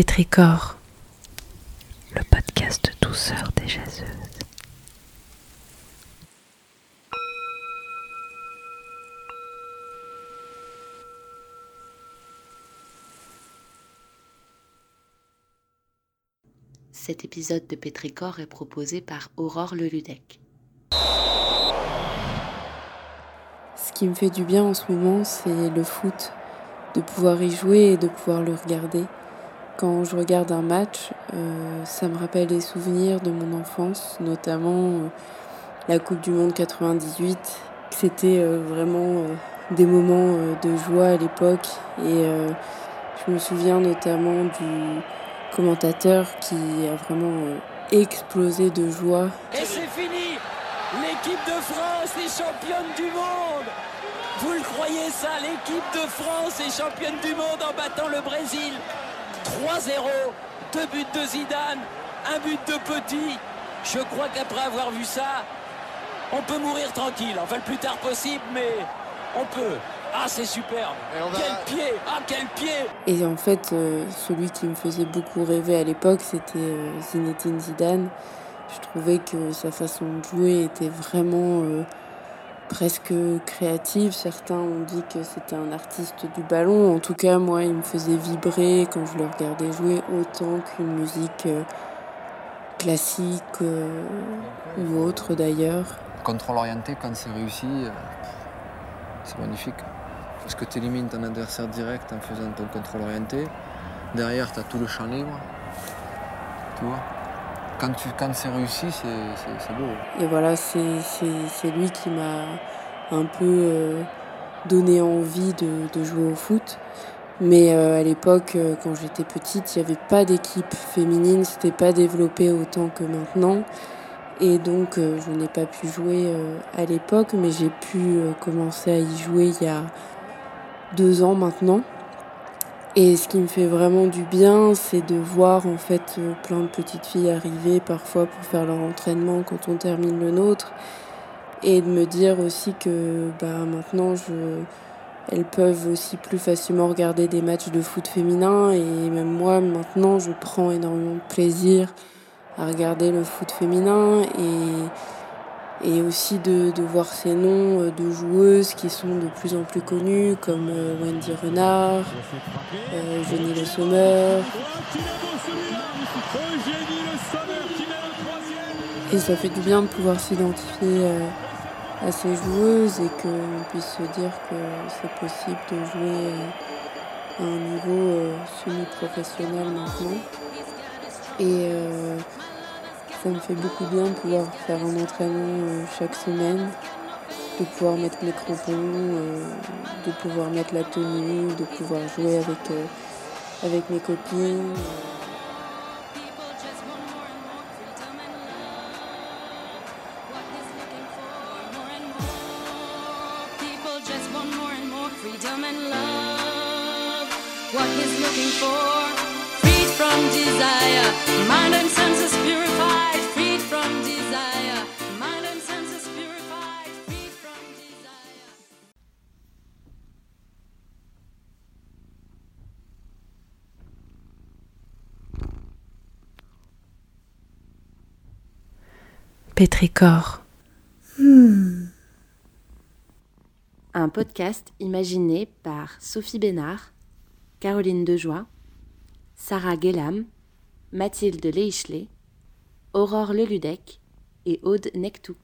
Pétricor, le podcast douceur des jaseuses. Cet épisode de Pétricor est proposé par Aurore Leludec. Ce qui me fait du bien en ce moment, c'est le foot, de pouvoir y jouer et de pouvoir le regarder. Quand je regarde un match, euh, ça me rappelle des souvenirs de mon enfance, notamment euh, la Coupe du Monde 98. C'était euh, vraiment des moments de joie à l'époque. Et je me souviens notamment du commentateur qui a vraiment explosé de joie. Et c'est fini! L'équipe de France est championne du monde! Vous le croyez ça? L'équipe de France est championne du monde en battant le Brésil 3-0, deux buts de Zidane, un but de Petit. Je crois qu'après avoir vu ça, on peut mourir tranquille. Enfin, le plus tard possible, mais on peut. Ah, c'est superbe. Quel pied Ah, quel pied Et en fait, euh, celui qui me faisait beaucoup rêver à l'époque, c'était euh, Zinedine Zidane. Je trouvais que sa façon de jouer était vraiment... Euh, presque créative. Certains ont dit que c'était un artiste du ballon. En tout cas, moi, il me faisait vibrer quand je le regardais jouer autant qu'une musique euh, classique euh, ou autre d'ailleurs. Contrôle orienté, quand c'est réussi, euh, c'est magnifique. Parce que tu élimines ton adversaire direct en faisant ton contrôle orienté. Derrière, tu as tout le champ libre. Tu quand, c'est réussi, c'est beau. Et voilà, c'est lui qui m'a un peu euh, donné envie de, jouer au foot. Mais euh, à l'époque, euh, quand j'étais petite, il n'y avait pas d'équipe féminine, c'était pas développé autant que maintenant. Et donc, je n'ai pas pu jouer à l'époque, mais j'ai pu commencer à y jouer il y a deux ans maintenant. Et ce qui me fait vraiment du bien, c'est de voir en fait euh, plein de petites filles arriver parfois pour faire leur entraînement quand on termine le nôtre. Et de me dire aussi que bah, maintenant, elles peuvent aussi plus facilement regarder des matchs de foot féminin. Et même moi, maintenant, je prends énormément de plaisir à regarder le foot féminin. Et et aussi de, de, voir ces noms euh, de joueuses qui sont de plus en plus connues comme euh, Wendy Renard, euh, Jenny Le Sommer. Et ça fait du bien de pouvoir s'identifier à ces joueuses et qu'on puisse se dire que c'est possible de jouer à un niveau semi-professionnel maintenant. Et ça me fait beaucoup bien de pouvoir faire un entraînement euh, chaque semaine, de pouvoir mettre mes crampons, euh, de pouvoir mettre la tenue, de pouvoir jouer avec, euh, avec mes copines. Hmm. Un podcast imaginé par Sophie Bénard, Caroline Dejoie, Sarah Guélam, Mathilde Leichelet, Aurore Leludec et Aude Nectou.